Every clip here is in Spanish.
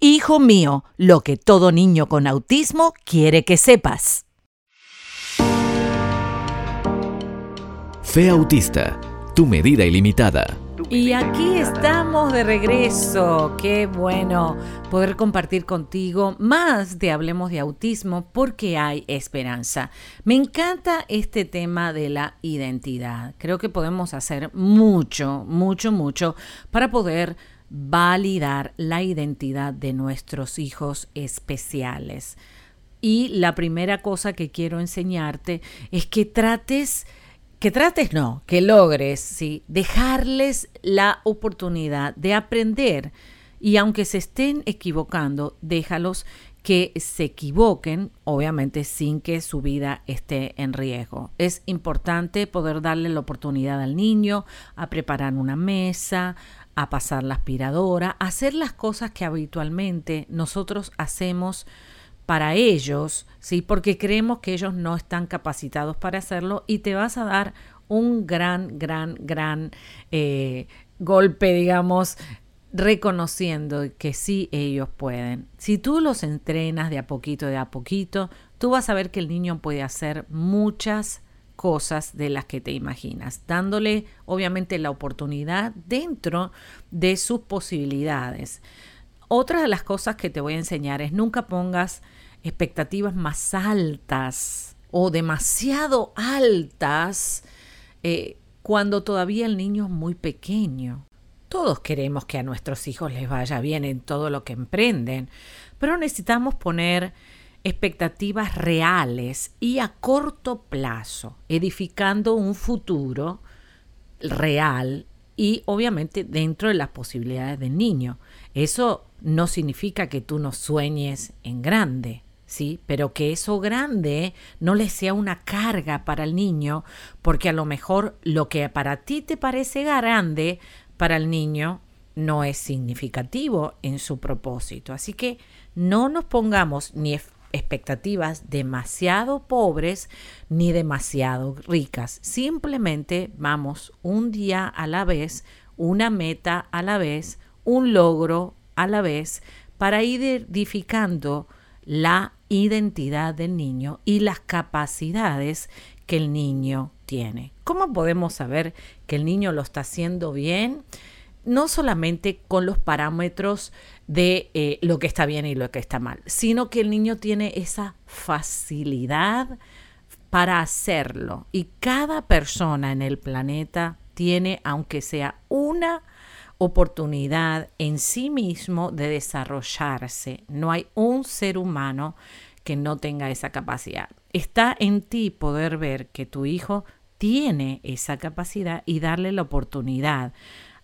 Hijo mío, lo que todo niño con autismo quiere que sepas. Fe Autista, tu medida ilimitada. Y aquí estamos de regreso. Qué bueno poder compartir contigo más de Hablemos de Autismo porque hay esperanza. Me encanta este tema de la identidad. Creo que podemos hacer mucho, mucho, mucho para poder validar la identidad de nuestros hijos especiales. Y la primera cosa que quiero enseñarte es que trates, que trates no, que logres, ¿sí? dejarles la oportunidad de aprender. Y aunque se estén equivocando, déjalos que se equivoquen, obviamente sin que su vida esté en riesgo. Es importante poder darle la oportunidad al niño a preparar una mesa, a pasar la aspiradora, a hacer las cosas que habitualmente nosotros hacemos para ellos, ¿sí? Porque creemos que ellos no están capacitados para hacerlo y te vas a dar un gran, gran, gran eh, golpe, digamos, reconociendo que sí ellos pueden. Si tú los entrenas de a poquito, de a poquito, tú vas a ver que el niño puede hacer muchas cosas de las que te imaginas, dándole obviamente la oportunidad dentro de sus posibilidades. Otra de las cosas que te voy a enseñar es nunca pongas expectativas más altas o demasiado altas eh, cuando todavía el niño es muy pequeño. Todos queremos que a nuestros hijos les vaya bien en todo lo que emprenden, pero necesitamos poner expectativas reales y a corto plazo, edificando un futuro real y obviamente dentro de las posibilidades del niño. Eso no significa que tú no sueñes en grande, ¿sí? Pero que eso grande no le sea una carga para el niño, porque a lo mejor lo que para ti te parece grande, para el niño no es significativo en su propósito. Así que no nos pongamos ni expectativas demasiado pobres ni demasiado ricas. Simplemente vamos un día a la vez, una meta a la vez, un logro a la vez, para ir edificando la identidad del niño y las capacidades que el niño tiene. ¿Cómo podemos saber que el niño lo está haciendo bien? No solamente con los parámetros de eh, lo que está bien y lo que está mal, sino que el niño tiene esa facilidad para hacerlo. Y cada persona en el planeta tiene, aunque sea una oportunidad en sí mismo de desarrollarse. No hay un ser humano que no tenga esa capacidad. Está en ti poder ver que tu hijo tiene esa capacidad y darle la oportunidad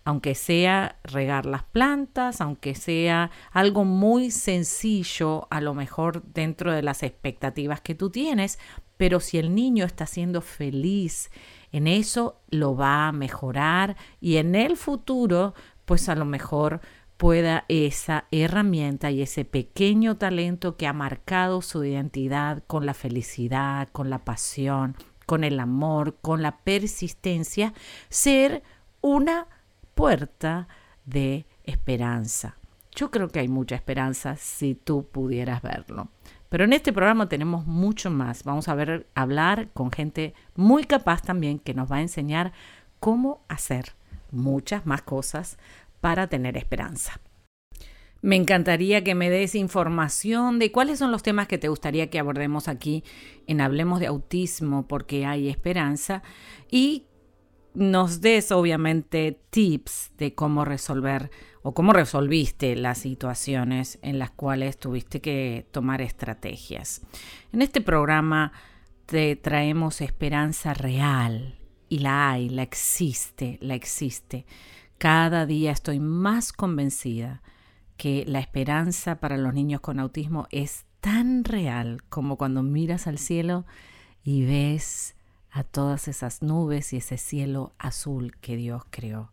aunque sea regar las plantas, aunque sea algo muy sencillo, a lo mejor dentro de las expectativas que tú tienes, pero si el niño está siendo feliz en eso, lo va a mejorar y en el futuro, pues a lo mejor pueda esa herramienta y ese pequeño talento que ha marcado su identidad con la felicidad, con la pasión, con el amor, con la persistencia, ser una puerta de esperanza. Yo creo que hay mucha esperanza si tú pudieras verlo. Pero en este programa tenemos mucho más. Vamos a ver, hablar con gente muy capaz también que nos va a enseñar cómo hacer muchas más cosas para tener esperanza. Me encantaría que me des información de cuáles son los temas que te gustaría que abordemos aquí en Hablemos de Autismo porque hay esperanza y nos des obviamente tips de cómo resolver o cómo resolviste las situaciones en las cuales tuviste que tomar estrategias. En este programa te traemos esperanza real y la hay, la existe, la existe. Cada día estoy más convencida que la esperanza para los niños con autismo es tan real como cuando miras al cielo y ves a todas esas nubes y ese cielo azul que Dios creó.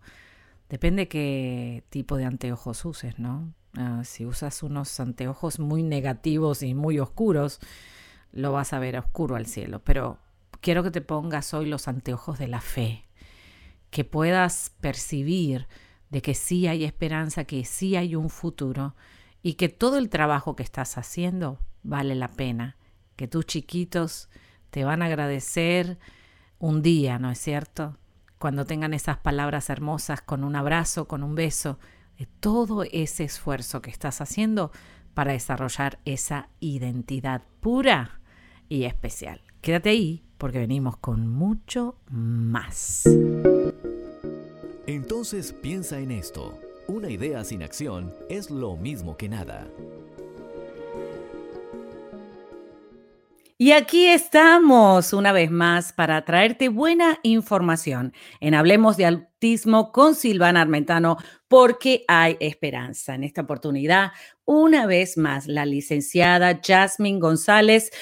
Depende qué tipo de anteojos uses, ¿no? Ah, si usas unos anteojos muy negativos y muy oscuros, lo vas a ver oscuro al cielo. Pero quiero que te pongas hoy los anteojos de la fe, que puedas percibir de que sí hay esperanza, que sí hay un futuro y que todo el trabajo que estás haciendo vale la pena, que tus chiquitos te van a agradecer un día, ¿no es cierto? Cuando tengan esas palabras hermosas con un abrazo, con un beso, todo ese esfuerzo que estás haciendo para desarrollar esa identidad pura y especial. Quédate ahí porque venimos con mucho más. Entonces piensa en esto. Una idea sin acción es lo mismo que nada. Y aquí estamos una vez más para traerte buena información en Hablemos de Autismo con Silvana Armentano, porque hay esperanza. En esta oportunidad, una vez más, la licenciada Jasmine González,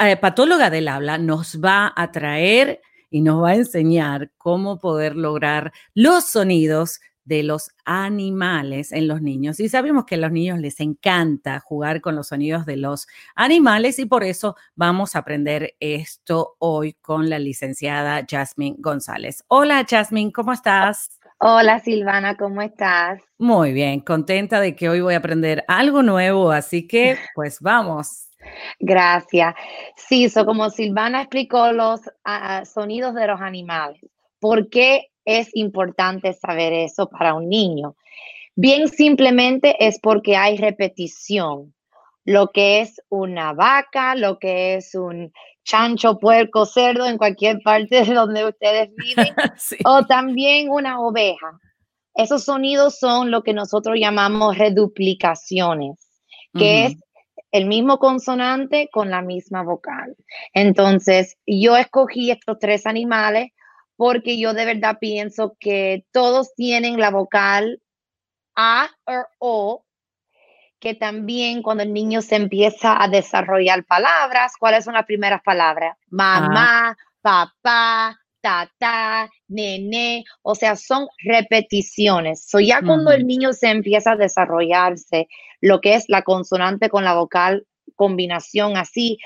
eh, patóloga del habla, nos va a traer y nos va a enseñar cómo poder lograr los sonidos de los animales en los niños. Y sabemos que a los niños les encanta jugar con los sonidos de los animales y por eso vamos a aprender esto hoy con la licenciada Jasmine González. Hola Jasmine, ¿cómo estás? Hola Silvana, ¿cómo estás? Muy bien, contenta de que hoy voy a aprender algo nuevo, así que pues vamos. Gracias. Sí, eso como Silvana explicó los ah, sonidos de los animales. ¿Por qué es importante saber eso para un niño? Bien simplemente es porque hay repetición. Lo que es una vaca, lo que es un chancho, puerco, cerdo en cualquier parte de donde ustedes viven, o también una oveja. Esos sonidos son lo que nosotros llamamos reduplicaciones, que es el mismo consonante con la misma vocal. Entonces, yo escogí estos tres animales porque yo de verdad pienso que todos tienen la vocal A o O, que también cuando el niño se empieza a desarrollar palabras, ¿cuáles son las primeras palabras? Mamá, papá, tata, nene, o sea, son repeticiones. So ya cuando el niño se empieza a desarrollarse, lo que es la consonante con la vocal, combinación así,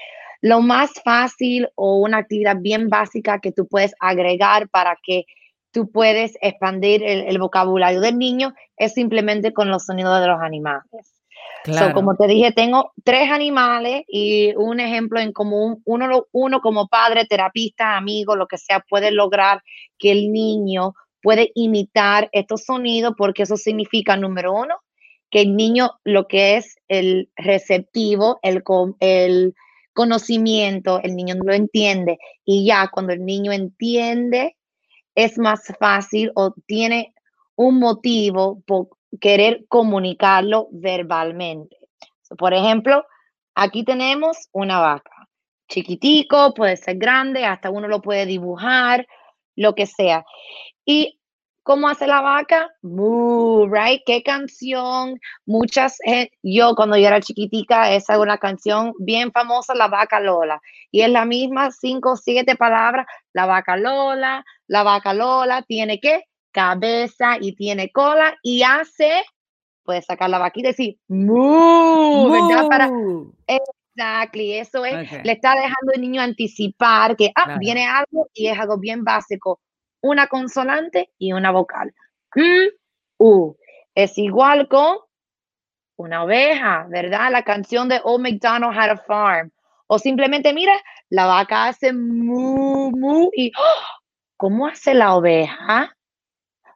lo más fácil o una actividad bien básica que tú puedes agregar para que tú puedes expandir el, vocabulario del niño es simplemente con los sonidos de los animales. Claro. como te dije, tengo tres animales y un ejemplo en común. Uno, uno como padre, terapista, amigo, lo que sea, puede lograr que el niño puede imitar estos sonidos porque eso significa, número uno, que el niño lo que es el receptivo, el, el conocimiento, el niño no lo entiende y ya cuando el niño entiende es más fácil o tiene un motivo por querer comunicarlo verbalmente. por ejemplo, aquí tenemos una vaca, chiquitico, puede ser grande, hasta uno lo puede dibujar, lo que sea. Y ¿Cómo hace la vaca? Moo, right? ¿Qué canción? Muchas, yo cuando yo era chiquitica, esa es una canción bien famosa, La Vaca Lola. Y es la misma, cinco o siete palabras, La Vaca Lola, La Vaca Lola, tiene qué? Cabeza y tiene cola y hace, puede sacar la vaquita y decir, moo, ¿verdad? Para, exactly, eso es, le está dejando el niño anticipar que, ah, viene algo y es algo bien básico una consonante y una vocal. M, U. Es igual con una oveja, ¿verdad? La canción de Old McDonald Had a Farm. O simplemente, mira, la vaca hace mu, mu y ¡oh! ¿cómo hace la oveja?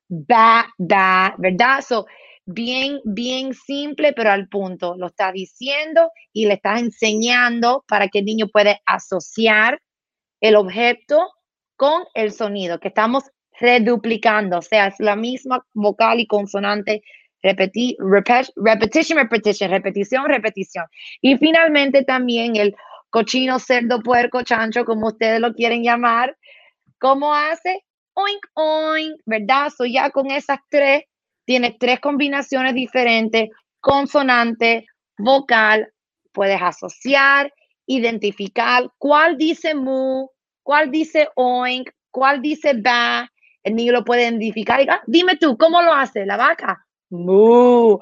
Ba, da, ¿verdad? So, bien, bien simple, pero al punto. Lo está diciendo y le está enseñando para que el niño pueda asociar el objeto con el sonido, que estamos reduplicando, o sea, es la misma vocal y consonante, repeti repetition, repetition, repetición, repetición. Y finalmente también el cochino, cerdo, puerco, chancho, como ustedes lo quieren llamar, ¿cómo hace? Oink, oink, ¿verdad? So ya con esas tres, tiene tres combinaciones diferentes, consonante, vocal, puedes asociar, identificar cuál dice mu, cuál dice oink, cuál dice ba. El niño lo puede identificar y ah, dime tú, ¿cómo lo hace la vaca? Mu.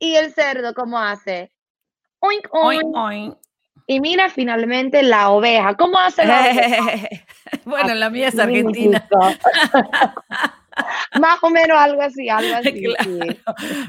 Y el cerdo, ¿cómo hace? Oink, oink. oink, Y mira finalmente la oveja. ¿Cómo hace la oveja? bueno, la mía es argentina. Más o menos algo así, algo así.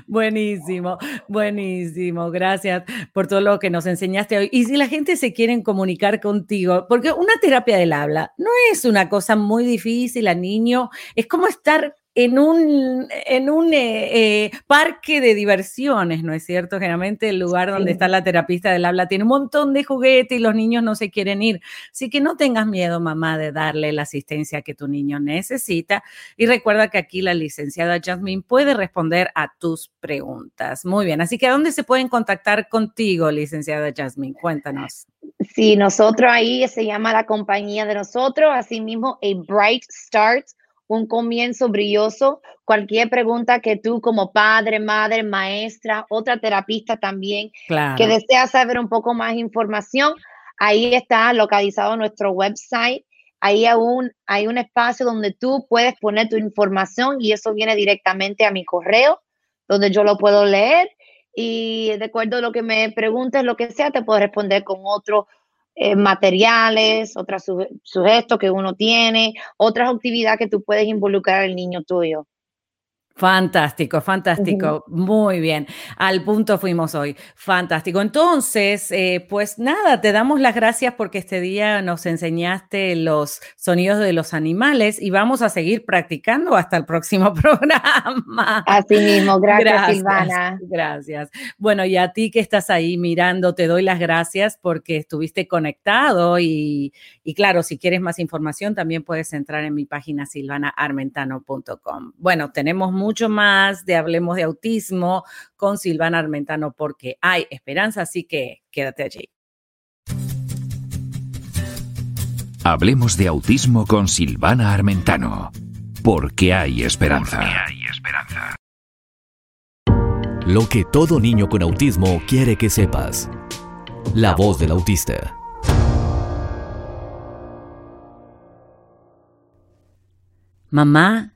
Buenísimo, buenísimo. Gracias por todo lo que nos enseñaste hoy. Y si la gente se quiere comunicar contigo, porque una terapia del habla no es una cosa muy difícil al niño, es como estar en un, en un eh, eh, parque de diversiones, ¿no es cierto? Generalmente el lugar donde está la terapista del habla tiene un montón de juguetes y los niños no se quieren ir. Así que no tengas miedo, mamá, de darle la asistencia que tu niño necesita. Y recuerda que aquí la licenciada Jasmine puede responder a tus preguntas. Muy bien, así que ¿a dónde se pueden contactar contigo, licenciada Jasmine? Cuéntanos. Sí, nosotros ahí se llama la compañía de nosotros, así mismo A Bright Start un comienzo brilloso. Cualquier pregunta que tú como padre, madre, maestra, otra terapista también, que desea saber un poco más información, ahí está localizado nuestro website. Ahí aún hay un espacio donde tú puedes poner tu información y eso viene directamente a mi correo, donde yo lo puedo leer y de acuerdo a lo que me preguntes, lo que sea, te puedo responder con otro eh, materiales, otros sujetos que uno tiene, otras actividades que tú puedes involucrar al niño tuyo. Fantástico, fantástico. Muy bien. Al punto fuimos hoy. Fantástico. Entonces, eh, pues nada, te damos las gracias porque este día nos enseñaste los sonidos de los animales y vamos a seguir practicando hasta el próximo programa. Así mismo. Gracias, Silvana. Gracias. Bueno, y a ti que estás ahí mirando, te doy las gracias porque estuviste conectado y, y claro, si quieres más información, también puedes entrar en mi página silvanaarmentano.com. Bueno, tenemos mucho más de Hablemos de Autismo con Silvana Armentano porque hay esperanza, así que quédate allí. Hablemos de autismo con Silvana Armentano, porque hay esperanza. Porque hay esperanza. Lo que todo niño con autismo quiere que sepas. La voz del autista. Mamá,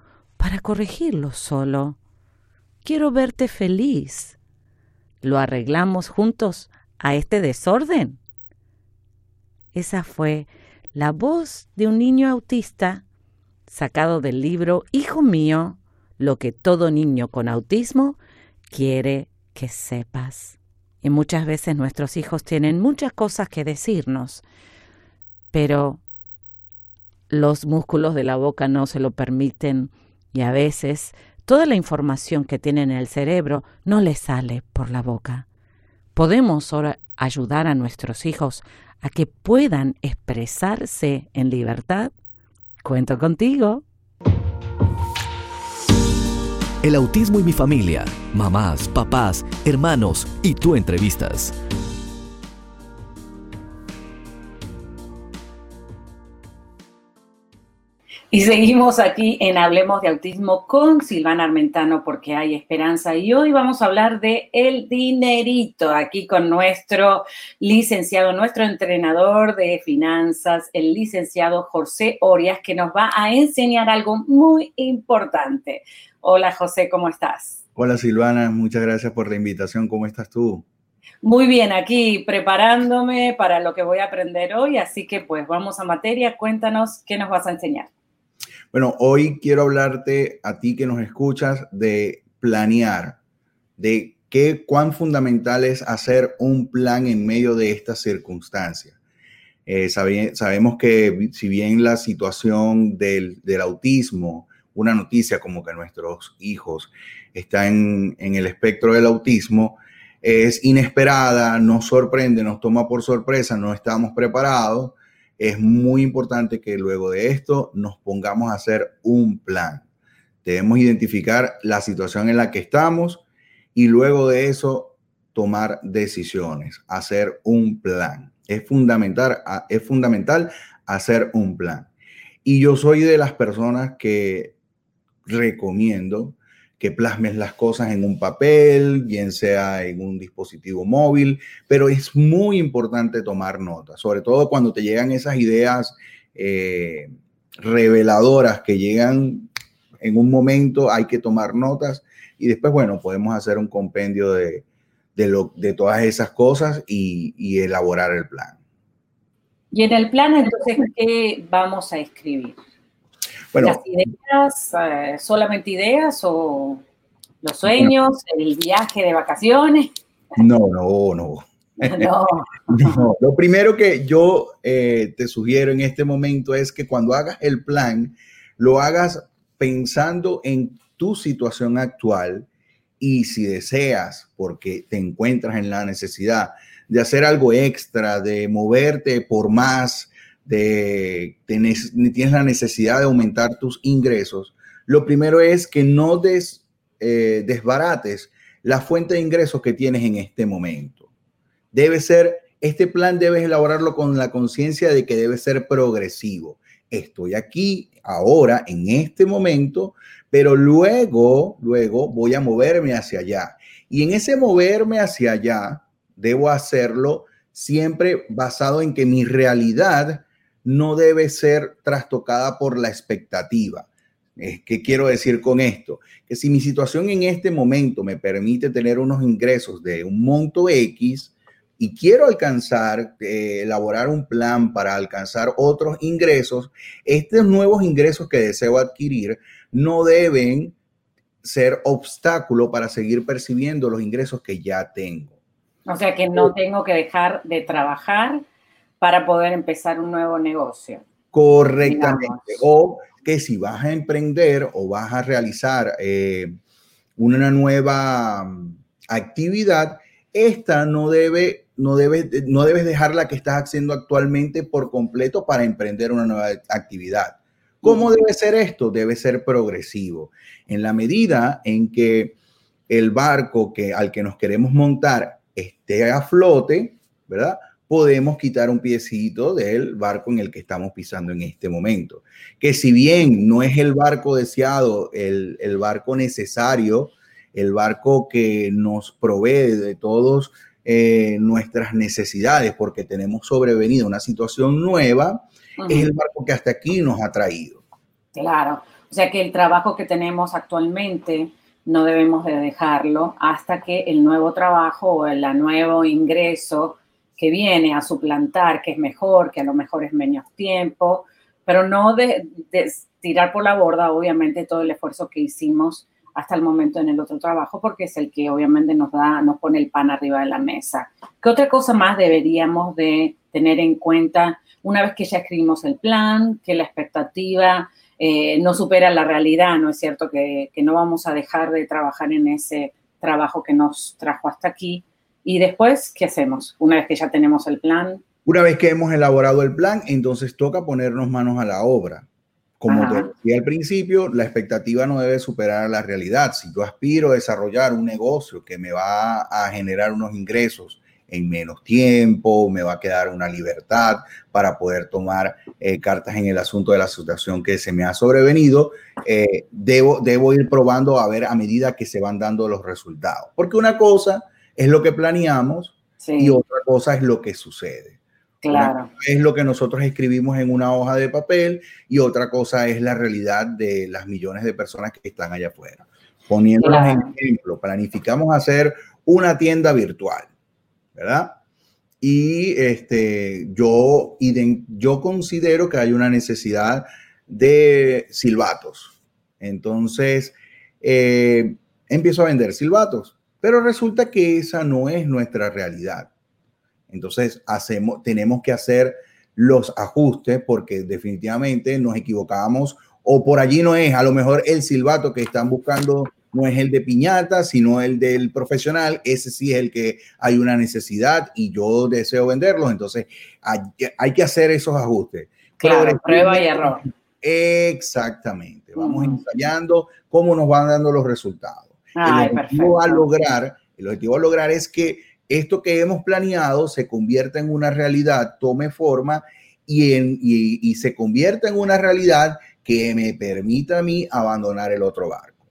para corregirlo solo. Quiero verte feliz. ¿Lo arreglamos juntos a este desorden? Esa fue la voz de un niño autista sacado del libro Hijo mío, lo que todo niño con autismo quiere que sepas. Y muchas veces nuestros hijos tienen muchas cosas que decirnos, pero los músculos de la boca no se lo permiten y a veces toda la información que tienen en el cerebro no les sale por la boca. Podemos ahora ayudar a nuestros hijos a que puedan expresarse en libertad. Cuento contigo. El autismo y mi familia, mamás, papás, hermanos y tú entrevistas. Y seguimos aquí en Hablemos de Autismo con Silvana Armentano porque hay esperanza y hoy vamos a hablar de el dinerito aquí con nuestro licenciado, nuestro entrenador de finanzas, el licenciado José Orias que nos va a enseñar algo muy importante. Hola José, ¿cómo estás? Hola Silvana, muchas gracias por la invitación. ¿Cómo estás tú? Muy bien, aquí preparándome para lo que voy a aprender hoy, así que pues vamos a materia, cuéntanos qué nos vas a enseñar. Bueno, hoy quiero hablarte a ti que nos escuchas de planear, de qué cuán fundamental es hacer un plan en medio de estas circunstancias. Eh, sabemos que si bien la situación del, autismo, una noticia como que nuestros hijos están en, el espectro del autismo, es inesperada, nos sorprende, nos toma por sorpresa, no estamos preparados, es muy importante que luego de esto nos pongamos a hacer un plan. Debemos identificar la situación en la que estamos y luego de eso tomar decisiones, hacer un plan. Es fundamental, es fundamental hacer un plan. Y yo soy de las personas que recomiendo que plasmes las cosas en un papel, bien sea en un dispositivo móvil, pero es muy importante tomar nota, sobre todo cuando te llegan esas ideas eh, reveladoras que llegan en un momento, hay que tomar notas y después, bueno, podemos hacer un compendio de, lo, de todas esas cosas y, elaborar el plan. Y en el plan, entonces, ¿qué vamos a escribir? Bueno, ¿Las ideas, eh, solamente ideas o los sueños, el viaje de vacaciones? No, no, no. No. Lo primero que yo eh, te sugiero en este momento es que cuando hagas el plan, lo hagas pensando en tu situación actual y si deseas, porque te encuentras en la necesidad de hacer algo extra, de moverte por más, de, tienes la necesidad de aumentar tus ingresos, lo primero es que no des, eh, desbarates la fuente de ingresos que tienes en este momento. Debe ser, este plan debes elaborarlo con la conciencia de que debe ser progresivo. Estoy aquí ahora, en este momento, pero luego, luego voy a moverme hacia allá. Y en ese moverme hacia allá, debo hacerlo siempre basado en que mi realidad no debe ser trastocada por la expectativa. ¿Qué quiero decir con esto? Que si mi situación en este momento me permite tener unos ingresos de un monto X y quiero alcanzar, eh, elaborar un plan para alcanzar otros ingresos, estos nuevos ingresos que deseo adquirir no deben ser obstáculo para seguir percibiendo los ingresos que ya tengo. O sea que no tengo que dejar de trabajar para poder empezar un nuevo negocio. Correctamente. O que si vas a emprender o vas a realizar eh, una nueva mm, actividad, esta no debe, no, debe, no debes dejar la que estás haciendo actualmente por completo para emprender una nueva actividad. ¿Cómo debe ser esto? Debe ser progresivo. En la medida en que el barco que, al que nos queremos montar esté a flote, ¿verdad? Podemos quitar un piecito del barco en el que estamos pisando en este momento. Que si bien no es el barco deseado, el, barco necesario, el barco que nos provee de todas eh, nuestras necesidades, porque tenemos sobrevenido una situación nueva, es el barco que hasta aquí nos ha traído. Claro, o sea que el trabajo que tenemos actualmente no debemos de dejarlo hasta que el nuevo trabajo o el nuevo ingreso que viene a suplantar, que es mejor, que a lo mejor es menos tiempo, pero no de, tirar por la borda, obviamente, todo el esfuerzo que hicimos hasta el momento en el otro trabajo, porque es el que obviamente nos da, nos pone el pan arriba de la mesa. ¿Qué otra cosa más deberíamos de tener en cuenta una vez que ya escribimos el plan, que la expectativa eh, no supera la realidad, ¿no es cierto? Que, no vamos a dejar de trabajar en ese trabajo que nos trajo hasta aquí. Y después, ¿qué hacemos? Una vez que ya tenemos el plan. Una vez que hemos elaborado el plan, entonces toca ponernos manos a la obra. Como te decía al principio, la expectativa no debe superar la realidad. Si yo aspiro a desarrollar un negocio que me va a generar unos ingresos en menos tiempo, me va a quedar una libertad para poder tomar eh, cartas en el asunto de la situación que se me ha sobrevenido, eh, debo, debo ir probando a ver a medida que se van dando los resultados. Porque una cosa es lo que planeamos y otra cosa es lo que sucede. Claro. es lo que nosotros escribimos en una hoja de papel y otra cosa es la realidad de las millones de personas que están allá afuera. Poniéndonos en ejemplo, planificamos hacer una tienda virtual ¿verdad? Y este, yo, yo considero que hay una necesidad de silbatos. Entonces, eh, empiezo a vender silbatos, pero resulta que esa no es nuestra realidad. Entonces, hacemos, tenemos que hacer los ajustes porque definitivamente nos equivocamos o por allí no es. A lo mejor el silbato que están buscando no es el de piñata, sino el del profesional. Ese sí es el que hay una necesidad y yo deseo venderlos. Entonces hay, que hacer esos ajustes. Claro, prueba y error. Exactamente. Vamos ensayando cómo nos van dando los resultados. El objetivo a lograr, el objetivo a lograr es que esto que hemos planeado se convierta en una realidad, tome forma y, en, y, se convierta en una realidad que me permita a mí abandonar el otro barco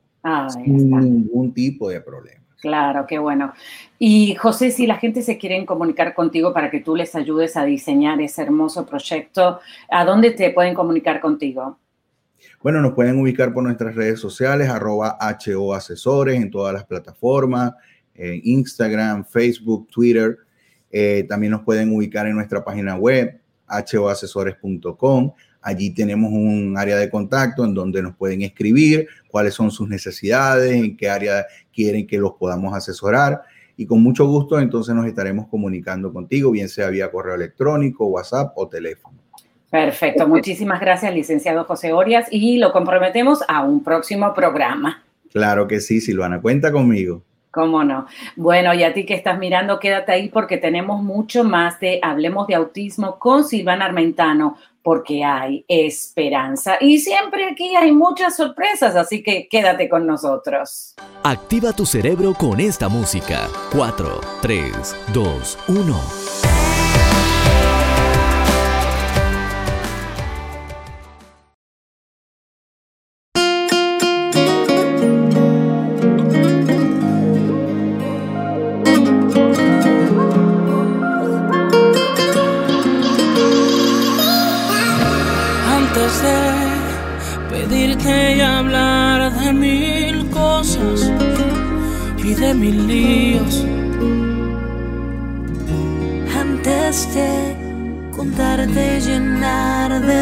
sin ningún tipo de problema. Claro, qué bueno. Y José, si la gente se quiere comunicar contigo para que tú les ayudes a diseñar ese hermoso proyecto, ¿a dónde te pueden comunicar contigo? Bueno, nos pueden ubicar por nuestras redes sociales, arroba HO Asesores en todas las plataformas, Instagram, Facebook, Twitter. Eh, también nos pueden ubicar en nuestra página web, hoasesores.com. Allí tenemos un área de contacto en donde nos pueden escribir cuáles son sus necesidades, en qué área quieren que los podamos asesorar. Y con mucho gusto entonces nos estaremos comunicando contigo, bien sea vía correo electrónico, WhatsApp o teléfono. Perfecto, muchísimas gracias, licenciado José Orias, y lo comprometemos a un próximo programa. Claro que sí, Silvana, cuenta conmigo. ¿Cómo no? Bueno, y a ti que estás mirando, quédate ahí porque tenemos mucho más de Hablemos de Autismo con Silvana Armentano, porque hay esperanza. Y siempre aquí hay muchas sorpresas, así que quédate con nosotros. Activa tu cerebro con esta música. 4, 3, 2, 1.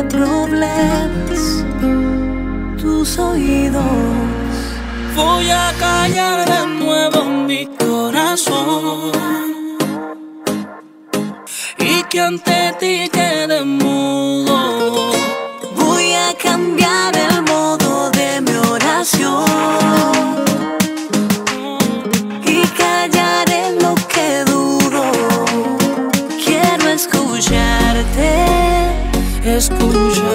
problemas tus oídos. Voy a callar de nuevo mi corazón y que ante ti quede mudo. Voy a cambiar el modo de mi oración. escucha.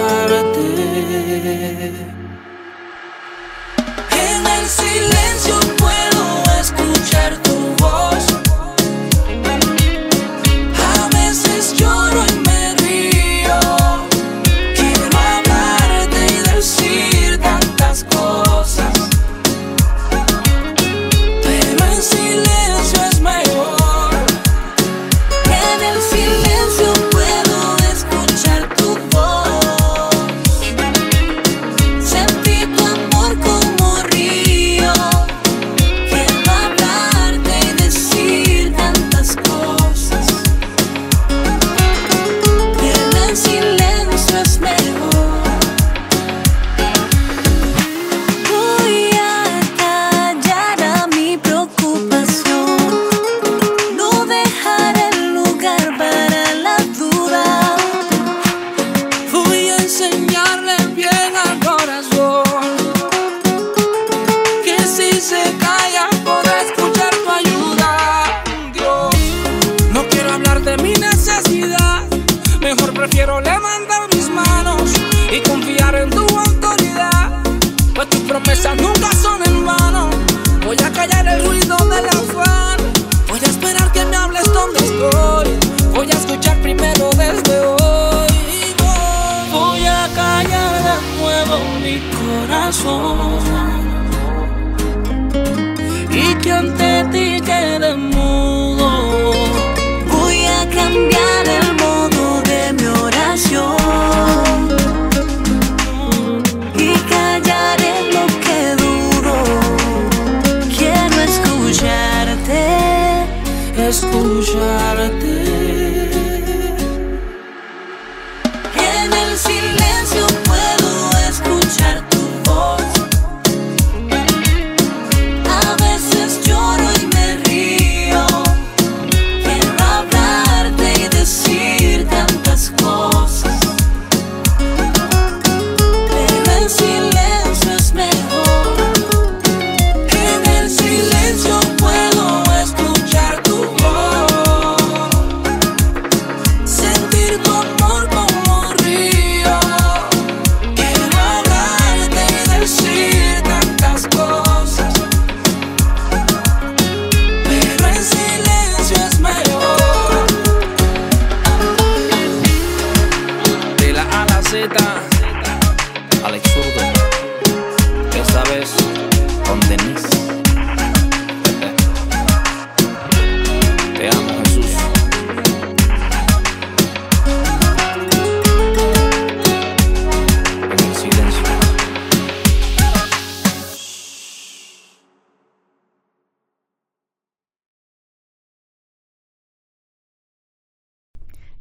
Mejor prefiero levantar mis manos y confiar en tu autoridad. Pues tus promesas nunca son en vano. Voy a callar el ruido del afán. Voy a esperar que me hables donde estoy. Voy a escuchar primero desde hoy. Voy a callar de nuevo mi corazón. Y que ante ti quede quedemos. y callaré lo que dudo. Quiero escucharte, escucharte.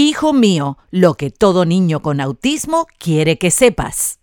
Hijo mío, lo que todo niño con autismo quiere que sepas.